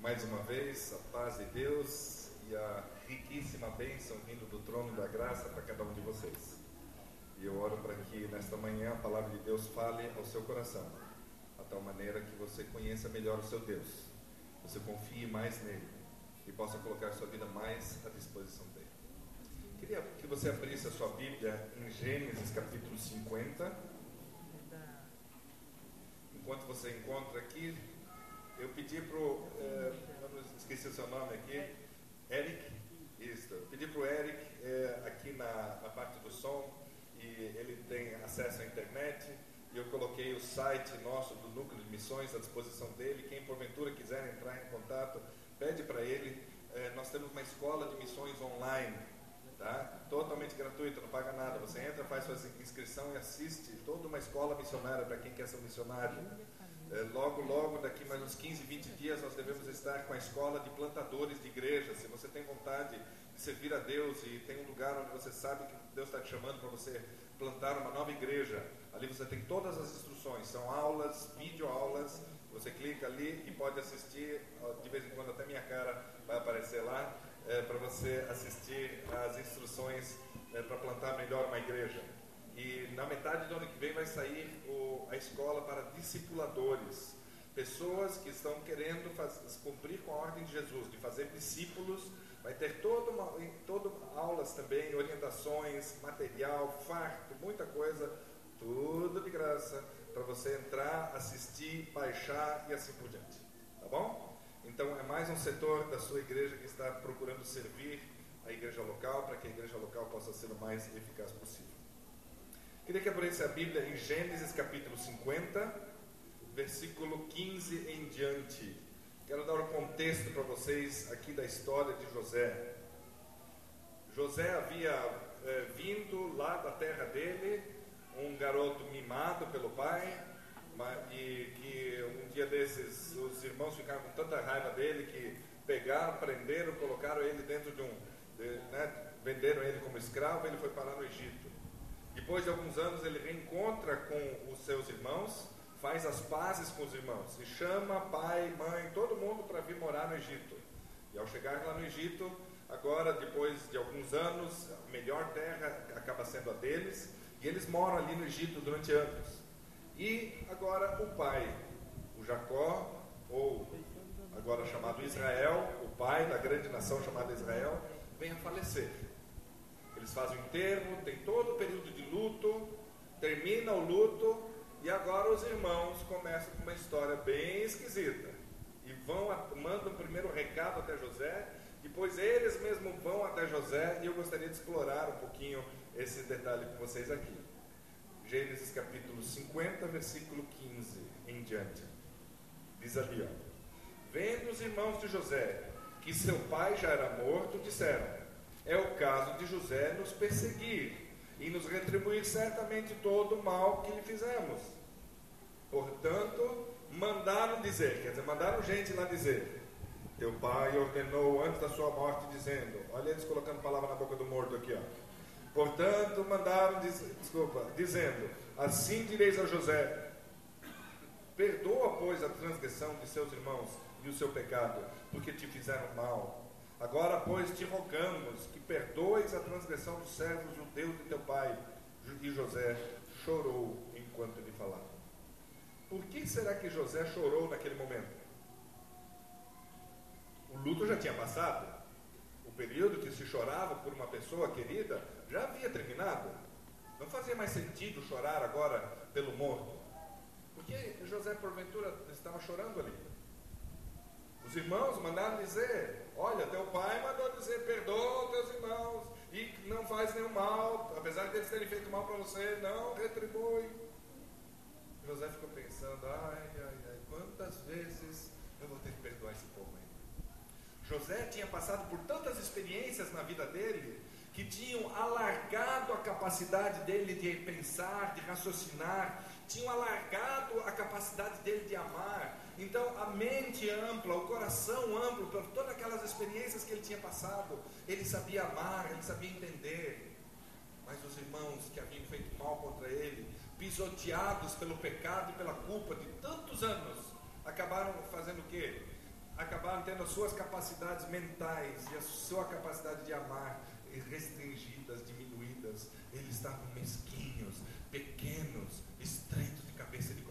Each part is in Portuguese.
mais uma vez a paz de Deus e a riquíssima bênção vindo do trono da graça para cada um de vocês. E eu oro para que nesta manhã a palavra de Deus fale ao seu coração, a tal maneira que você conheça melhor o seu Deus, você confie mais nele e possa colocar sua vida mais à disposição dele. Queria que você abrisse a sua Bíblia em Gênesis capítulo 50. Enquanto você encontra aqui, eu pedi para o. É, esqueci o seu nome aqui. Eric. Isso. Eu pedi para o Eric, é, aqui na, na parte do som, e ele tem acesso à internet. E eu coloquei o site nosso do Núcleo de Missões à disposição dele. Quem porventura quiser entrar em contato, pede para ele. É, nós temos uma escola de missões online, tá? totalmente gratuita, não paga nada. Você entra, faz sua inscrição e assiste toda uma escola missionária para quem quer ser um missionário. É, logo, logo, daqui mais uns 15, 20 dias, nós devemos estar com a escola de plantadores de igreja. Se você tem vontade de servir a Deus e tem um lugar onde você sabe que Deus está te chamando para você plantar uma nova igreja, ali você tem todas as instruções. São aulas, videoaulas. Você clica ali e pode assistir. De vez em quando, até minha cara vai aparecer lá é, para você assistir as instruções é, para plantar melhor uma igreja. E na metade do ano que vem vai sair o, a escola para discipuladores. Pessoas que estão querendo faz, cumprir com a ordem de Jesus, de fazer discípulos. Vai ter toda uma, toda aulas também, orientações, material, farto, muita coisa, tudo de graça, para você entrar, assistir, baixar e assim por diante. Tá bom? Então é mais um setor da sua igreja que está procurando servir a igreja local para que a igreja local possa ser o mais eficaz possível. Queria que abrisse a Bíblia em Gênesis capítulo 50, versículo 15 em diante. Quero dar um contexto para vocês aqui da história de José. José havia é, vindo lá da terra dele, um garoto mimado pelo pai, e que um dia desses os irmãos ficaram com tanta raiva dele que pegaram, prenderam, colocaram ele dentro de um. De, né, venderam ele como escravo, ele foi parar no Egito. Depois de alguns anos, ele reencontra com os seus irmãos, faz as pazes com os irmãos e chama pai, mãe, todo mundo para vir morar no Egito. E ao chegar lá no Egito, agora, depois de alguns anos, a melhor terra acaba sendo a deles, e eles moram ali no Egito durante anos. E agora o pai, o Jacó, ou agora chamado Israel, o pai da grande nação chamada Israel, vem a falecer. Eles fazem o enterro, tem todo o período de luto, termina o luto e agora os irmãos começam com uma história bem esquisita. E vão, mandam primeiro recado até José, depois eles mesmos vão até José e eu gostaria de explorar um pouquinho esse detalhe com vocês aqui. Gênesis capítulo 50, versículo 15 em diante. Diz ali, ó. Vendo os irmãos de José que seu pai já era morto, disseram: é o caso de José nos perseguir e nos retribuir certamente todo o mal que lhe fizemos. Portanto, mandaram dizer, quer dizer, mandaram gente lá dizer. Teu pai ordenou antes da sua morte, dizendo: Olha eles colocando palavra na boca do morto aqui, ó. Portanto, mandaram, desculpa, dizendo: Assim direis a José: Perdoa, pois, a transgressão de seus irmãos e o seu pecado, porque te fizeram mal Agora, pois, te rogamos que perdoes a transgressão dos servos judeus de teu pai. E José chorou enquanto lhe falava. Por que será que José chorou naquele momento? O luto já tinha passado. O período que se chorava por uma pessoa querida já havia terminado. Não fazia mais sentido chorar agora pelo morto. Porque José, porventura, estava chorando ali. Os irmãos mandaram dizer: Olha, teu pai mandou dizer: perdoa teus irmãos e não faz nenhum mal, apesar de eles terem feito mal para você, não retribui. José ficou pensando: ai, ai, ai, quantas vezes eu vou ter que perdoar esse povo ainda? José tinha passado por tantas experiências na vida dele que tinham alargado a capacidade dele de pensar, de raciocinar, tinham alargado a capacidade dele de amar. Então, a mente ampla, o coração amplo, por todas aquelas experiências que ele tinha passado, ele sabia amar, ele sabia entender. Mas os irmãos que haviam feito mal contra ele, pisoteados pelo pecado e pela culpa de tantos anos, acabaram fazendo o quê? acabaram tendo as suas capacidades mentais e a sua capacidade de amar restringidas, diminuídas. Eles estavam mesquinhos, pequenos, estreitos de cabeça de.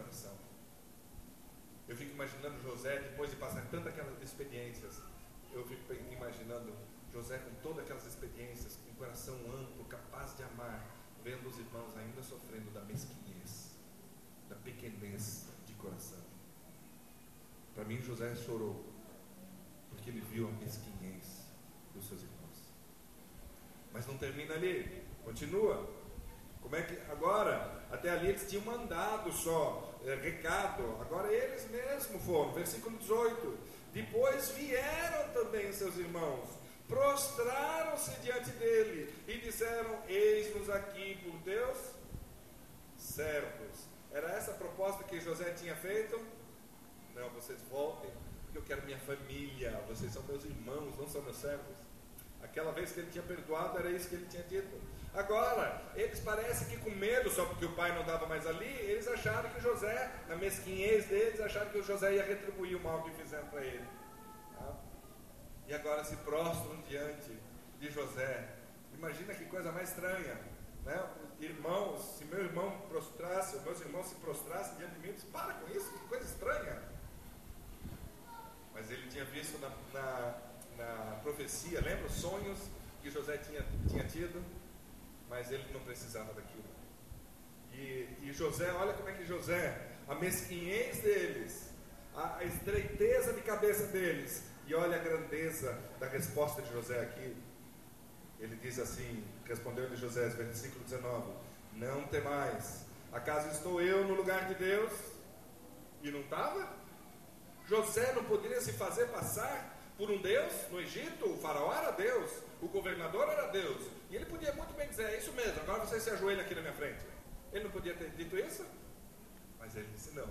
Eu fico imaginando José, depois de passar tantas aquelas experiências, eu fico imaginando José com todas aquelas experiências, com um coração amplo, capaz de amar, vendo os irmãos ainda sofrendo da mesquinhez, da pequenez de coração. Para mim, José chorou, porque ele viu a mesquinhez dos seus irmãos. Mas não termina ali, continua. Como é que agora, até ali eles tinham mandado só, é, recado, agora eles mesmos foram, versículo 18. Depois vieram também seus irmãos, prostraram-se diante dele e disseram: Eis-nos aqui por Deus, servos. Era essa a proposta que José tinha feito? Não, vocês voltem, porque eu quero minha família, vocês são meus irmãos, não são meus servos. Aquela vez que ele tinha perdoado, era isso que ele tinha dito. Agora, eles parecem que com medo, só porque o pai não estava mais ali, eles acharam que José, na mesquinhez deles, acharam que o José ia retribuir o mal que fizeram para ele. Tá? E agora se prostram diante de José. Imagina que coisa mais estranha. Né? Irmãos, se meu irmão prostrasse, meus irmãos se prostrassem diante de mim, disse, para com isso, que coisa estranha. Mas ele tinha visto na, na, na profecia, lembra? Sonhos que José tinha, tinha tido mas ele não precisava daquilo. E, e José, olha como é que José, a mesquinhez deles, a, a estreiteza de cabeça deles, e olha a grandeza da resposta de José aqui. Ele diz assim: respondeu-lhe José, versículo 19: Não temais, acaso estou eu no lugar de Deus? E não estava? José não poderia se fazer passar por um Deus no Egito? O faraó era Deus, o governador era Deus, e ele podia muito bem dizer, é isso mesmo, agora você se ajoelha aqui na minha frente. Ele não podia ter dito isso? Mas ele disse não.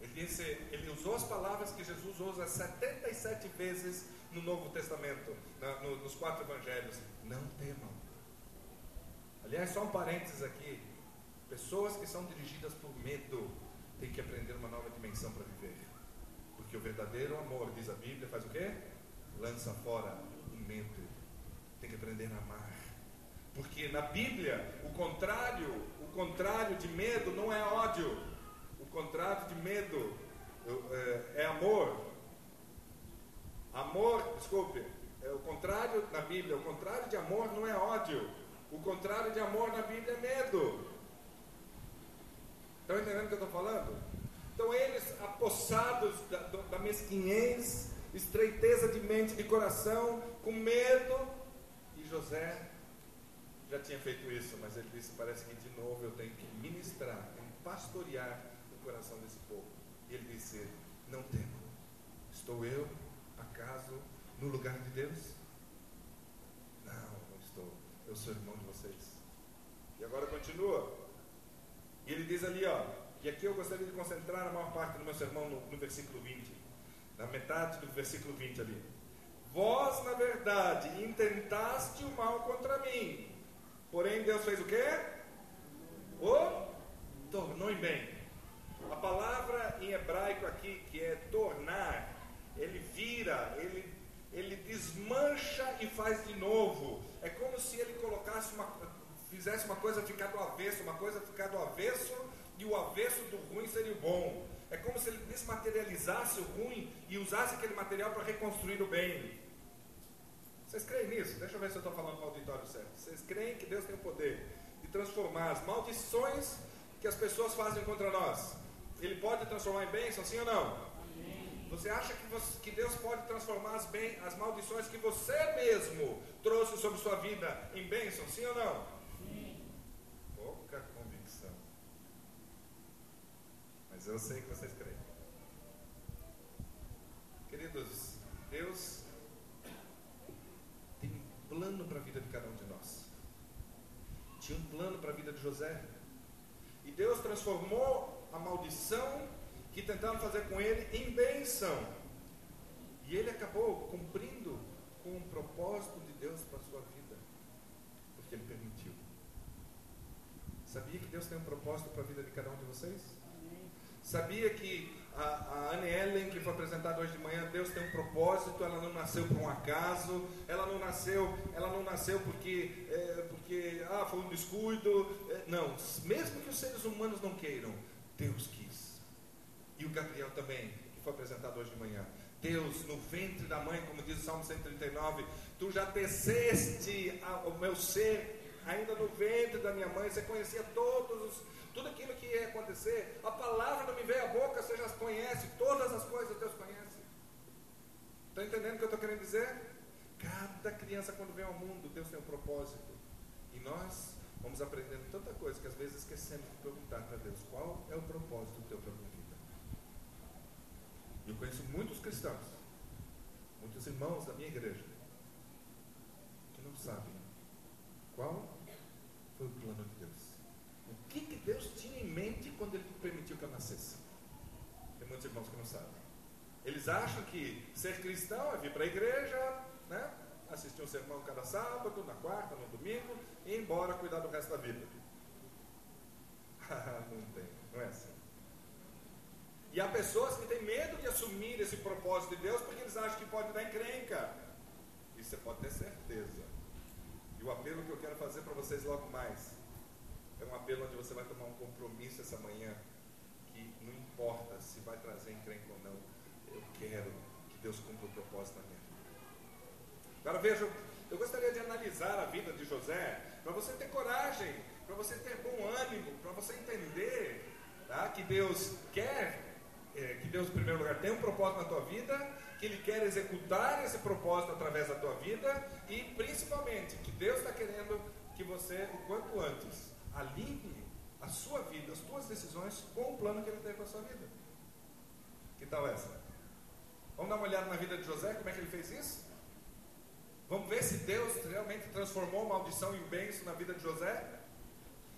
Ele, disse, ele usou as palavras que Jesus usa 77 vezes no Novo Testamento, na, no, nos quatro evangelhos. Não temam. Aliás, só um parênteses aqui. Pessoas que são dirigidas por medo têm que aprender uma nova dimensão para viver. Porque o verdadeiro amor, diz a Bíblia, faz o quê? Lança fora o medo. Tem que aprender a amar. Porque na Bíblia, o contrário, o contrário de medo não é ódio. O contrário de medo é, é amor. Amor, desculpe, é o contrário na Bíblia, o contrário de amor não é ódio. O contrário de amor na Bíblia é medo. Estão entendendo o que eu estou falando? Então eles, apossados da, da mesquinhez, estreiteza de mente, de coração, com medo, e José já tinha feito isso, mas ele disse: parece que de novo eu tenho que ministrar, tenho que pastorear o coração desse povo. E ele disse: Não temo, estou eu, acaso, no lugar de Deus? Não, não estou, eu sou irmão de vocês. E agora continua. E ele diz ali, ó, e aqui eu gostaria de concentrar a maior parte do meu sermão no, no versículo 20, na metade do versículo 20 ali. Vós, na verdade, intentaste o mal contra mim, Porém, Deus fez o quê? O tornou em bem. A palavra em hebraico aqui, que é tornar, ele vira, ele, ele desmancha e faz de novo. É como se ele colocasse uma, fizesse uma coisa ficar do avesso, uma coisa ficar do avesso, e o avesso do ruim seria o bom. É como se ele desmaterializasse o ruim e usasse aquele material para reconstruir o bem. Vocês creem nisso? Deixa eu ver se eu estou falando para o auditório certo. Vocês creem que Deus tem o poder de transformar as maldições que as pessoas fazem contra nós? Ele pode transformar em bênção, sim ou não? Amém. Você acha que, você, que Deus pode transformar as, bem, as maldições que você mesmo trouxe sobre sua vida em bênção, sim ou não? Sim. Pouca convicção. Mas eu sei que vocês creem. Queridos, Deus plano para a vida de cada um de nós. Tinha um plano para a vida de José. E Deus transformou a maldição que tentaram fazer com ele em bênção. E ele acabou cumprindo com o propósito de Deus para a sua vida. Porque ele permitiu. Sabia que Deus tem um propósito para a vida de cada um de vocês? Sabia que a, a Anne Ellen, que foi apresentada hoje de manhã, Deus tem um propósito, ela não nasceu por um acaso, ela não nasceu, ela não nasceu porque, é, porque ah, foi um descuido. É, não, mesmo que os seres humanos não queiram, Deus quis. E o Gabriel também, que foi apresentado hoje de manhã. Deus, no ventre da mãe, como diz o Salmo 139, tu já teceste o meu ser ainda no ventre da minha mãe, você conhecia todos os, tudo aquilo que ia acontecer. A palavra não me veio à boca, você já conhece, todas as coisas Deus conhece. Está entendendo o que eu estou querendo dizer? Cada criança, quando vem ao mundo, Deus tem um propósito. E nós vamos aprendendo tanta coisa que às vezes esquecemos de perguntar para Deus: qual é o propósito do teu minha vida? Eu conheço muitos cristãos, muitos irmãos da minha igreja, que não sabem qual foi o plano de Deus. O que, que Deus tinha em mente quando Ele permitiu que eu nascesse? Tem muitos irmãos que não sabem. Eles acham que ser cristão é vir para a igreja, né? assistir um sermão cada sábado, na quarta, no domingo, e ir embora cuidar do resto da vida. não tem, não é assim. E há pessoas que têm medo de assumir esse propósito de Deus porque eles acham que pode dar encrenca. Isso você pode ter certeza. E o apelo que eu quero fazer para vocês logo mais é um apelo onde você vai tomar um compromisso essa manhã que não importa se vai trazer encrenca ou não, quero que Deus cumpra o propósito na minha vida. Agora veja, eu gostaria de analisar a vida de José para você ter coragem, para você ter bom ânimo, para você entender tá, que Deus quer é, que Deus, em primeiro lugar, tem um propósito na tua vida, que Ele quer executar esse propósito através da tua vida e, principalmente, que Deus está querendo que você, o quanto antes, alinhe a sua vida, as tuas decisões com o plano que Ele tem para a sua vida. Que tal essa? Vamos dar uma olhada na vida de José, como é que ele fez isso? Vamos ver se Deus realmente transformou maldição em bênção na vida de José?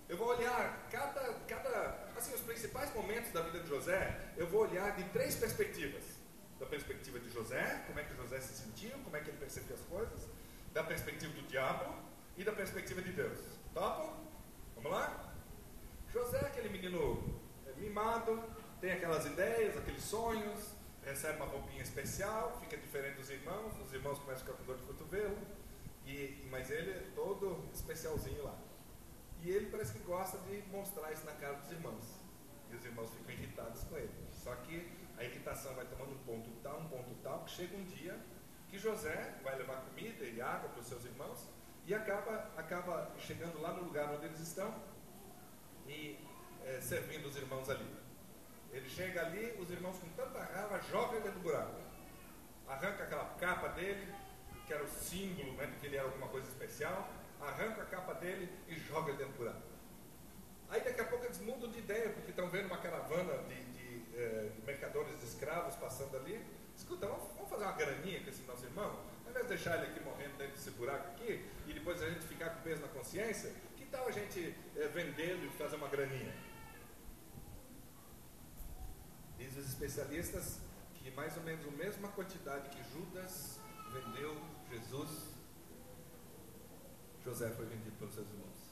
Eu vou olhar cada, cada assim, os principais momentos da vida de José, eu vou olhar de três perspectivas. Da perspectiva de José, como é que José se sentiu, como é que ele percebia as coisas, da perspectiva do diabo e da perspectiva de Deus. Topo? Vamos lá? José é aquele menino mimado, tem aquelas ideias, aqueles sonhos, recebe uma roupinha especial, fica diferente dos irmãos, os irmãos começam a ficar com dor de cotovelo, e, mas ele é todo especialzinho lá. E ele parece que gosta de mostrar isso na cara dos irmãos. E os irmãos ficam irritados com ele. Só que a irritação vai tomando um ponto tal, um ponto tal, que chega um dia que José vai levar comida e água para os seus irmãos e acaba, acaba chegando lá no lugar onde eles estão e é, servindo os irmãos ali. Ele chega ali, os irmãos com tanta raiva jogam ele do buraco. Arranca aquela capa dele, que era o símbolo né, de que ele era alguma coisa especial, arranca a capa dele e joga ele dentro do buraco. Aí daqui a pouco eles mudam de ideia, porque estão vendo uma caravana de, de, eh, de mercadores de escravos passando ali. Escuta, vamos, vamos, fazer uma graninha com esse nosso irmão? Ao invés de deixar ele aqui morrendo dentro desse buraco aqui, e depois a gente ficar com peso na consciência, que tal a gente eh, vendê-lo e fazer uma graninha? Diz os especialistas que mais ou menos a mesma quantidade que Judas vendeu Jesus José foi vendido pelos seus irmãos.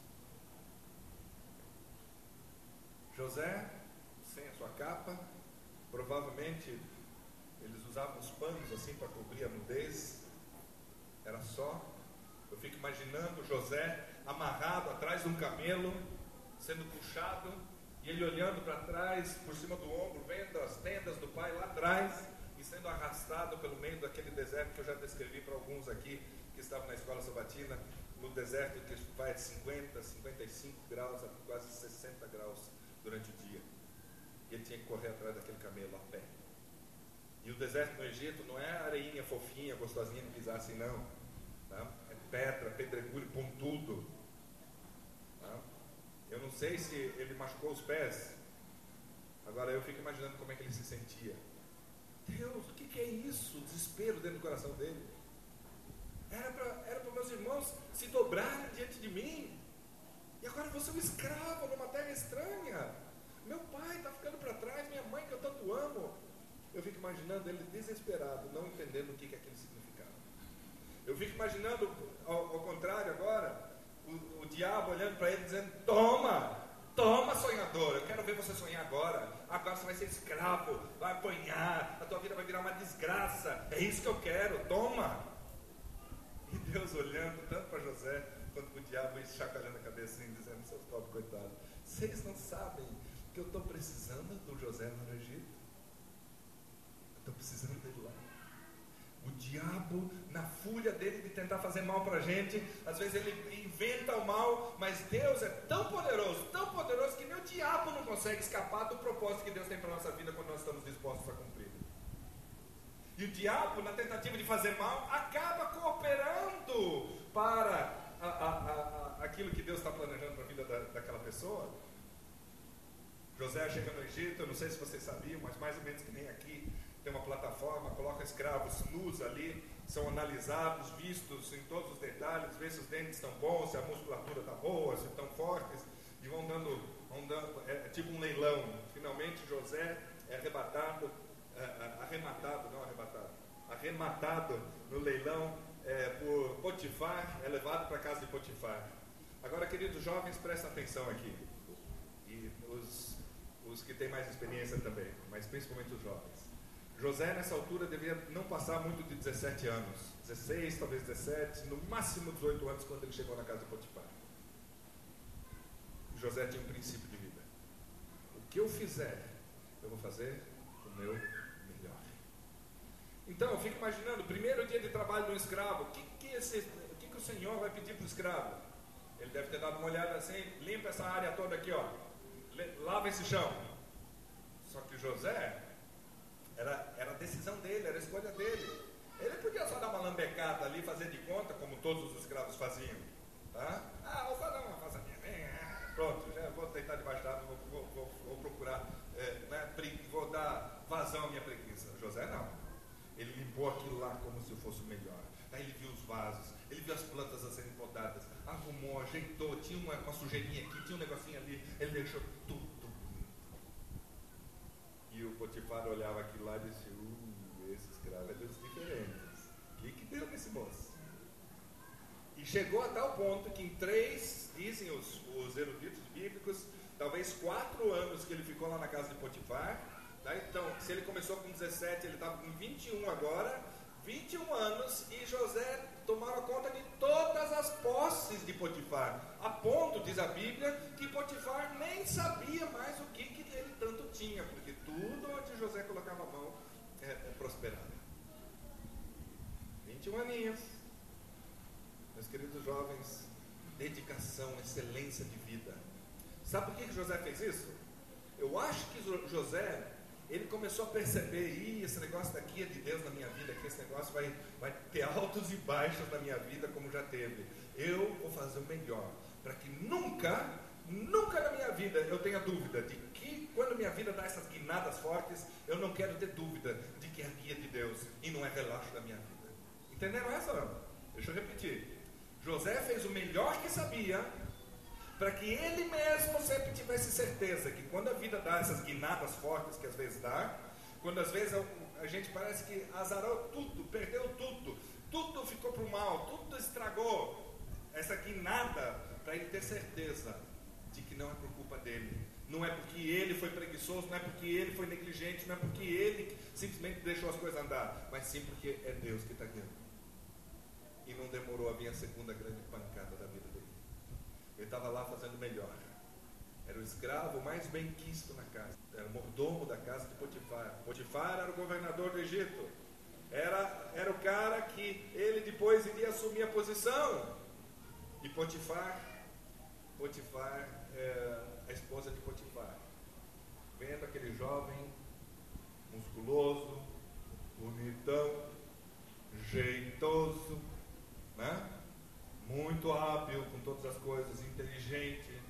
José, sem a sua capa, provavelmente eles usavam os panos assim para cobrir a nudez. Era só. Eu fico imaginando José amarrado atrás de um camelo, sendo puxado, e ele olhando para trás, por cima do ombro, vendo as tendas do pai lá atrás, e sendo arrastado pelo meio daquele deserto que eu já descrevi para alguns aqui que estavam na escola sabatina, no deserto que vai de 50, 55 graus a quase 60 graus durante o dia. E ele tinha que correr atrás daquele camelo a pé. E o deserto no Egito não é areinha fofinha, gostosinha de pisar assim, não. Tá? É pedra, pedregulho, pontudo. Sei se ele machucou os pés. Agora eu fico imaginando como é que ele se sentia. Deus, o que, que é isso? O desespero dentro do coração dele. Era para meus irmãos se dobrarem diante de mim. E agora vou ser um escravo numa terra estranha. Meu pai está ficando para trás, minha mãe que eu tanto amo. Eu fico imaginando ele desesperado, não entendendo o que, que aquilo significava. Eu fico imaginando, ao, ao contrário agora, o, o diabo olhando para ele dizendo: Toma, toma sonhador, eu quero ver você sonhar agora. agora você vai ser escravo, vai apanhar, a tua vida vai virar uma desgraça. É isso que eu quero, toma. E Deus olhando tanto para José quanto para o diabo e chacoalhando a cabeça assim, dizendo, seus pobres coitados, vocês não sabem que eu estou precisando do José no Egito? Estou precisando dele lá. O diabo, na fúria dele de tentar fazer mal para a gente, às vezes ele inventa o mal, mas Deus é tão poderoso, tão poderoso, que nem o diabo não consegue escapar do propósito que Deus tem para a nossa vida quando nós estamos dispostos a cumprir. E o diabo, na tentativa de fazer mal, acaba cooperando para a, a, a, aquilo que Deus está planejando para a vida da, daquela pessoa. José chega no Egito, eu não sei se vocês sabiam, mas mais ou menos que nem aqui, tem uma plataforma, coloca escravos nus ali, são analisados, vistos em todos os detalhes, vê se os dentes estão bons, se a musculatura está boa, se estão fortes, e vão dando, vão dando é, é tipo um leilão. Finalmente José é arrebatado é, é, arrematado, não arrebatado, arrematado no leilão é, por Potifar, é levado para a casa de Potifar. Agora, queridos jovens, prestem atenção aqui. E os, os que têm mais experiência também, mas principalmente os jovens. José, nessa altura, devia não passar muito de 17 anos. 16, talvez 17, no máximo 18 anos, quando ele chegou na casa de Potifar. José tinha um princípio de vida. O que eu fizer, eu vou fazer o meu então, eu fico imaginando, primeiro dia de trabalho de um escravo, o que, que, esse, o, que, que o Senhor vai pedir para o escravo? Ele deve ter dado uma olhada assim, limpa essa área toda aqui, ó, lava esse chão. Só que José, era, era a decisão dele, era a escolha dele. Ele podia só dar uma lambecada ali, fazer de conta, como todos os escravos faziam. Tá? Ah, vou fazer uma fazendinha. Pronto, já vou deitar debaixo d'água, vou, vou, vou, vou, procurar, é, né, vou dar vazão à minha preguiça. José não. Ele limpou aquilo lá como se fosse o melhor. Aí ele viu os vasos, ele viu as plantas a serem podadas, arrumou, ajeitou, tinha uma, uma sujeirinha aqui, tinha um negocinho ali, ele deixou tudo bonito. E o Potifar olhava aquilo lá e disse, uh, esse escravo é Deus diferentes. O que, que deu nesse moço? E chegou a tal ponto que em três, dizem os, os eruditos bíblicos, talvez quatro anos que ele ficou lá na casa de Potifar, Tá? Então, se ele começou com 17, ele estava com 21 agora, 21 anos, e José tomava conta de todas as posses de Potifar, a ponto, diz a Bíblia, que Potifar nem sabia mais o que, que ele tanto tinha, porque tudo onde José colocava a mão é, é prosperava. 21 aninhos. Meus queridos jovens, dedicação, excelência de vida. Sabe por que José fez isso? Eu acho que José ele começou a perceber, Ih, esse negócio daqui é de Deus na minha vida, que esse negócio vai, vai ter altos e baixos na minha vida, como já teve. Eu vou fazer o melhor, para que nunca, nunca na minha vida eu tenha dúvida de que, quando minha vida dá essas guinadas fortes, eu não quero ter dúvida de que é guia de Deus e não é relaxo da minha vida. Entenderam essa? Deixa eu repetir. José fez o melhor que sabia, para que ele mesmo sempre tivesse certeza que quando a vida dá essas guinadas fortes que às vezes dá, quando às vezes a, gente parece que azarou tudo, perdeu tudo, tudo ficou para o mal, tudo estragou, essa guinada para ele ter certeza de que não é por culpa dele, não é porque ele foi preguiçoso, não é porque ele foi negligente, não é porque ele simplesmente deixou as coisas andar, mas sim porque é Deus que está guiando. E não demorou a vir a segunda grande pancada da ele estava lá fazendo melhor. Era o escravo mais bem quisto na casa. Era o mordomo da casa de Potifar. Potifar era o governador do Egito. Era, era o cara que ele depois iria assumir a posição. E Potifar, Potifar, é, a esposa de Potifar, vendo aquele jovem musculoso, bonitão, jeitoso, né? Muito hábil com todas as coisas, inteligente,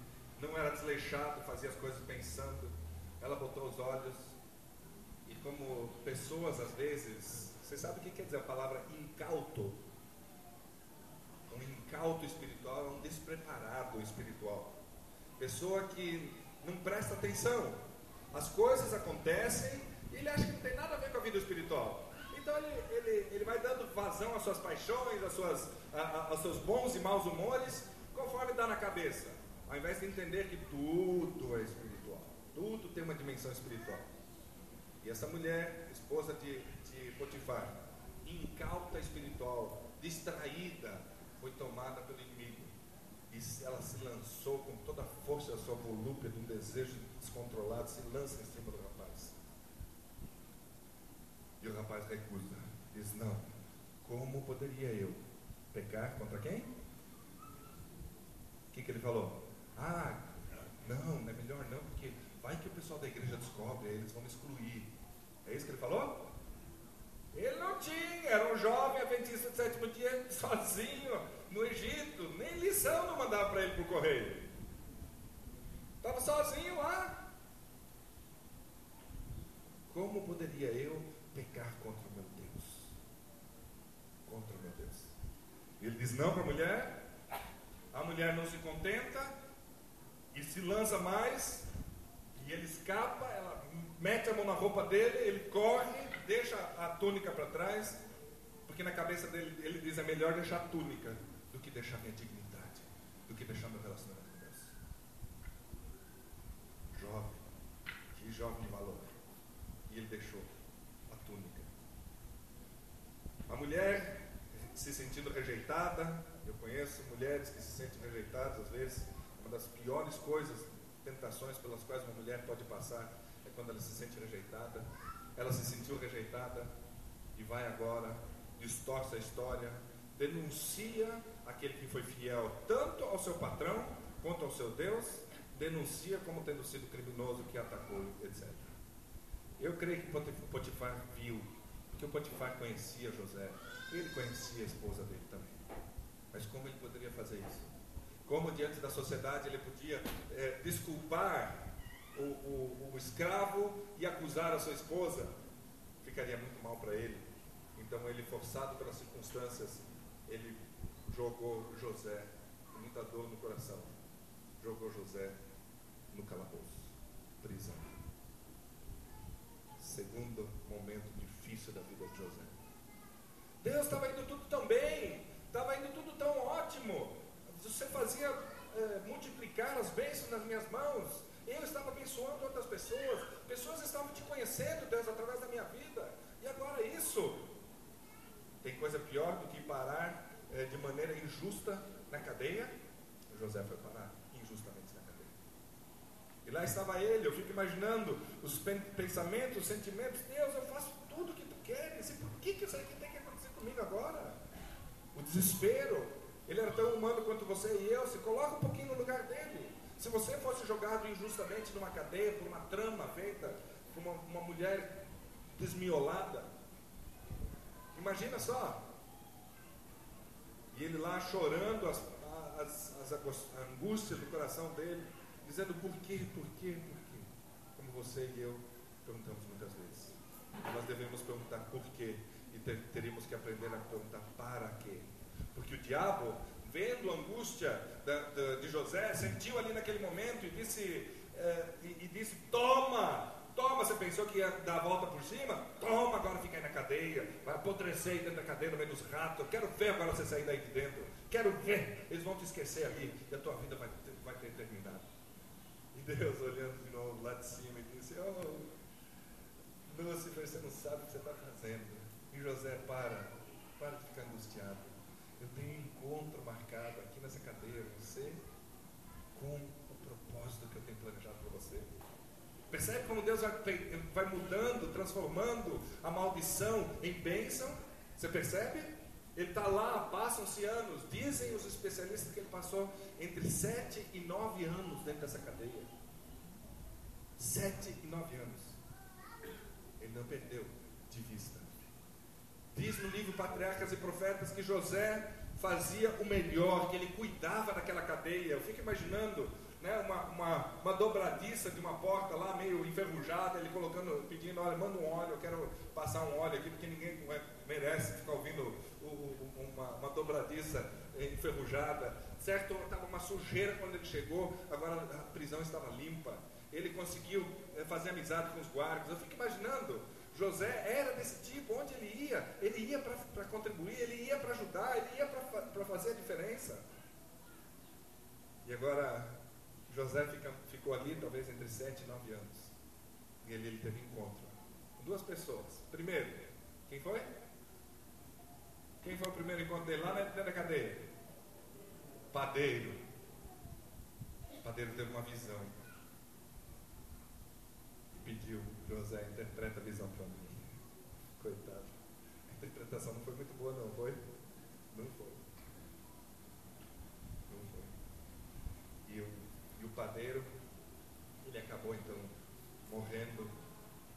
não era desleixado, fazia as coisas pensando. Ela botou os olhos e como pessoas às vezes, você sabe o que quer dizer a palavra incauto? Um incauto espiritual é um despreparado espiritual. Pessoa que não presta atenção. As coisas acontecem e ele acha que não tem nada a ver com a vida ele, vai dando vazão às suas paixões, às suas, a, a, aos seus bons e maus humores, conforme dá na cabeça, ao invés de entender que tudo é espiritual. Tudo tem uma dimensão espiritual. E essa mulher, esposa de, de Potifar, incauta espiritual, distraída, foi tomada pelo inimigo. E ela se lançou com toda a força da sua volúpia, de um desejo descontrolado, se lança em cima do rapaz. E o rapaz recusa. Diz: Não, como poderia eu pecar contra quem? O que, que ele falou? Ah, não, não é melhor não, porque vai que o pessoal da igreja descobre, aí eles vão me excluir. É isso que ele falou? Ele não tinha, era um jovem adventista do sétimo dia, sozinho, no Egito, nem lição não mandava para ele por correio. Estava sozinho lá. Como poderia eu pecar contra o meu Deus? Contra o meu Deus. Ele diz não para a mulher, a mulher não se contenta e se lança mais, e ele escapa, ela mete a mão na roupa dele, ele corre, deixa a túnica para trás, porque na cabeça dele ele diz: é melhor deixar a túnica do que deixar minha dignidade, do que deixar meu relacionamento com Deus. Jovem, que jovem de valor. E ele deixou a túnica. A mulher se sentindo rejeitada, eu conheço mulheres que se sentem rejeitadas às vezes. Uma das piores coisas, tentações pelas quais uma mulher pode passar é quando ela se sente rejeitada ela se sentiu rejeitada e vai agora, distorce a história, denuncia aquele que foi fiel tanto ao seu patrão quanto ao seu Deus, denuncia como tendo sido criminoso que atacou, etc. Eu creio que Potifar viu, porque o Potifar conhecia José, ele conhecia a esposa dele também. Mas como ele poderia fazer isso? Como diante da sociedade ele podia é, desculpar o, o, o escravo e acusar a sua esposa, ficaria muito mal para ele. Então ele, forçado pelas circunstâncias, ele jogou José, com muita dor no coração, jogou José no calabouço, prisão. Segundo momento difícil da vida de José. Deus estava indo tudo tão bem, estava indo tudo tão ótimo. Você fazia é, multiplicar as bênçãos nas minhas mãos. Eu estava abençoando outras pessoas, pessoas estavam te conhecendo, Deus, através da minha vida. E agora isso. Tem coisa pior do que parar é, de maneira injusta na cadeia? José foi parar injustamente na cadeia. E lá estava ele, eu fico imaginando os pensamentos, os sentimentos. Deus, eu faço tudo o que tu queres. E por que, que isso aqui tem que acontecer comigo agora? O desespero. Ele era tão humano quanto você e eu. Se coloca um pouquinho no lugar dele. Se você fosse jogado injustamente numa cadeia por uma trama feita por uma, uma mulher desmiolada, imagina só. E ele lá chorando as, as, as, as angústias do coração dele, dizendo por quê, por quê, por quê. Como você e eu perguntamos. Nós devemos perguntar por quê e ter, teríamos que aprender a perguntar para quê. Porque o diabo vendo a angústia da, da, de José, sentiu ali naquele momento e disse, é, e, e, disse: Toma, toma. Você pensou que ia dar a volta por cima? Toma, agora fica aí na cadeia. Vai apodrecer aí dentro da cadeia, no meio dos ratos. Quero ver agora você sair daí de dentro. Quero ver. Eles vão te esquecer ali e a tua vida vai, vai ter terminado. E Deus olhando de novo lá de cima e disse: Oh, Lúcifer, você não sabe o que você está fazendo. E José, para, para de ficar angustiado eu tenho um encontro marcado aqui nessa cadeia, você, com o propósito que eu tenho planejado para você. Percebe como Deus vai, vai mudando, transformando a maldição em bênção? Você percebe? Ele está lá, passam-se anos. Dizem os especialistas que ele passou entre sete e nove anos dentro dessa cadeia. Sete e nove anos. Não perdeu de vista Diz no livro Patriarcas e Profetas que José fazia o melhor, que ele cuidava daquela cadeia. Eu fico imaginando né, uma, uma, uma dobradiça de uma porta lá meio enferrujada, ele colocando, pedindo, olha, manda um óleo, eu quero passar um óleo aqui, porque ninguém merece ficar ouvindo o, o, uma, uma dobradiça enferrujada. Certo? Estava uma sujeira quando ele chegou, agora a prisão estava limpa. Ele conseguiu eh, fazer amizade com os guardas. Eu fico imaginando José era desse tipo, onde ele ia, ele ia para contribuir, ele ia para ajudar, ele ia para fazer a diferença. E agora José fica, ficou ali talvez entre 7 e 9 anos. E ali ele teve encontro com duas pessoas. Primeiro, quem foi? Quem foi o primeiro encontro dele lá dentro da cadeia? Padeiro. Padeiro teve uma visão. Pediu, José, interpreta a visão para mim. Coitado. A interpretação não foi muito boa, não foi? Não foi. Não foi. E o, e o padeiro, ele acabou então morrendo,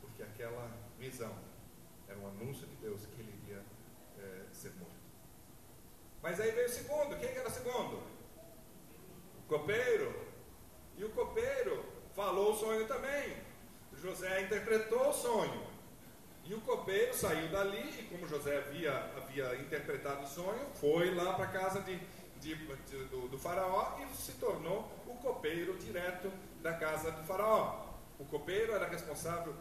porque aquela visão era um anúncio de Deus que ele iria é, ser morto. Mas aí veio o segundo, quem era o segundo? O copeiro. E o copeiro falou o sonho também. José interpretou o sonho. E o copeiro saiu dali, e como José havia, havia interpretado o sonho, foi lá para a casa de, de, de, do, do faraó e se tornou o copeiro direto da casa do faraó. O copeiro era responsável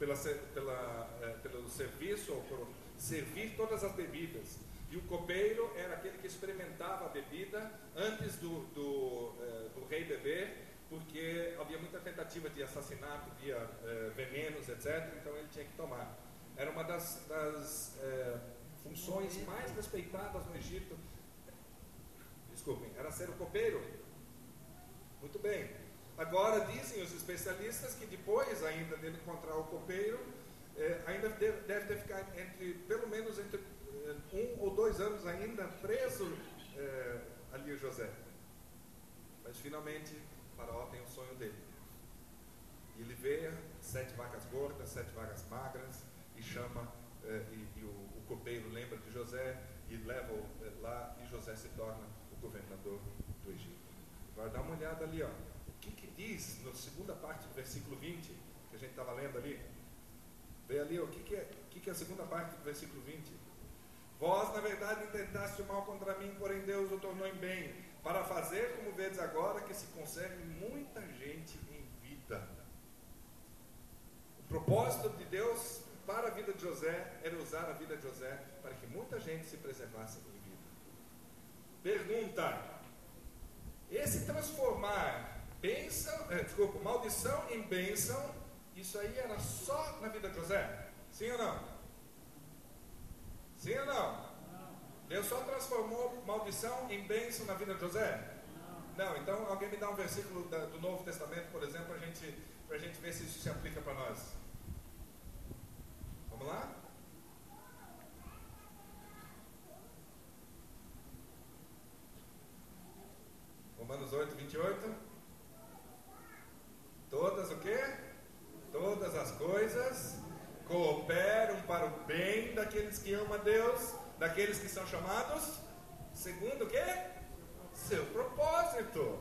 pela, pela, é, pelo serviço ou por servir todas as bebidas. E o copeiro era aquele que experimentava a bebida antes do, do, é, do rei beber porque havia muita tentativa de assassinato via eh, venenos, etc. Então ele tinha que tomar. Era uma das, das eh, funções mais respeitadas no Egito. Desculpem, era ser o copeiro. Muito bem. Agora dizem os especialistas que depois ainda dele encontrar o copeiro, eh, ainda deve, deve, ter ficado entre, pelo menos entre um ou dois anos ainda preso ali o José. Mas finalmente faraó tem o sonho dele. E ele vê sete vacas gordas, sete vacas magras, e chama, eh, e, e o, o, copeiro lembra de José, e leva o, eh, lá, e José se torna o governador do Egito. Agora dá uma olhada ali, ó. o que, que diz na segunda parte do versículo 20, que a gente estava lendo ali? Vê ali, ó, o que, que, é, o que, que é a segunda parte do versículo 20? Vós, na verdade, intentaste o mal contra mim, porém Deus o tornou em bem, para fazer, como vedes agora, que se conserve muita gente em vida. O propósito de Deus para a vida de José era usar a vida de José para que muita gente se preservasse em vida. Pergunta: esse transformar bênção, eh, desculpa, maldição em bênção, isso aí era só na vida de José? Sim ou não? Sim ou não? Deus só transformou maldição em bênção na vida de José? Não. Então alguém me dá um versículo da, do Novo Testamento, por exemplo, para gente, a gente ver se isso se aplica para nós. Vamos lá? Romanos 8, 28. Todas o quê? Todas as coisas cooperam para o bem daqueles que amam a Deus daqueles que são chamados segundo o quê? Seu propósito.